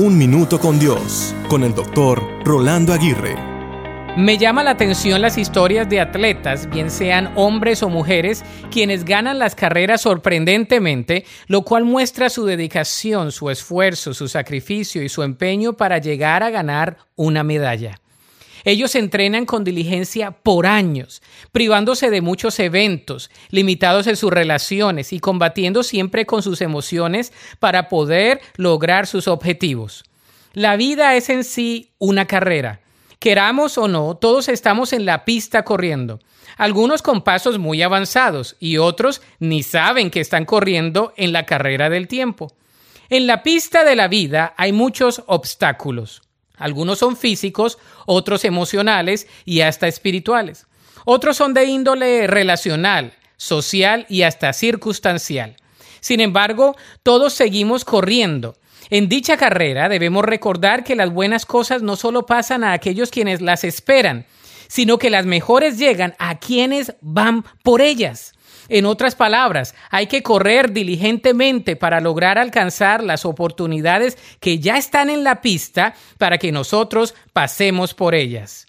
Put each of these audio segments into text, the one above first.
Un Minuto con Dios, con el doctor Rolando Aguirre. Me llama la atención las historias de atletas, bien sean hombres o mujeres, quienes ganan las carreras sorprendentemente, lo cual muestra su dedicación, su esfuerzo, su sacrificio y su empeño para llegar a ganar una medalla. Ellos entrenan con diligencia por años, privándose de muchos eventos, limitados en sus relaciones y combatiendo siempre con sus emociones para poder lograr sus objetivos. La vida es en sí una carrera. Queramos o no, todos estamos en la pista corriendo, algunos con pasos muy avanzados y otros ni saben que están corriendo en la carrera del tiempo. En la pista de la vida hay muchos obstáculos. Algunos son físicos, otros emocionales y hasta espirituales. Otros son de índole relacional, social y hasta circunstancial. Sin embargo, todos seguimos corriendo. En dicha carrera debemos recordar que las buenas cosas no solo pasan a aquellos quienes las esperan, sino que las mejores llegan a quienes van por ellas. En otras palabras, hay que correr diligentemente para lograr alcanzar las oportunidades que ya están en la pista para que nosotros pasemos por ellas.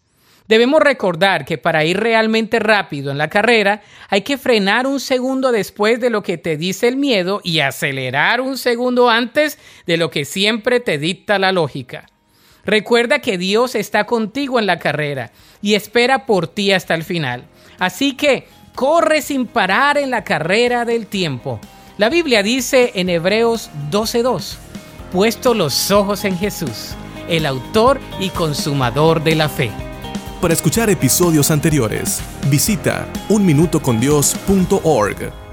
Debemos recordar que para ir realmente rápido en la carrera hay que frenar un segundo después de lo que te dice el miedo y acelerar un segundo antes de lo que siempre te dicta la lógica. Recuerda que Dios está contigo en la carrera y espera por ti hasta el final. Así que corre sin parar en la carrera del tiempo. La Biblia dice en Hebreos 12:2, puesto los ojos en Jesús, el autor y consumador de la fe. Para escuchar episodios anteriores, visita unminutocondios.org.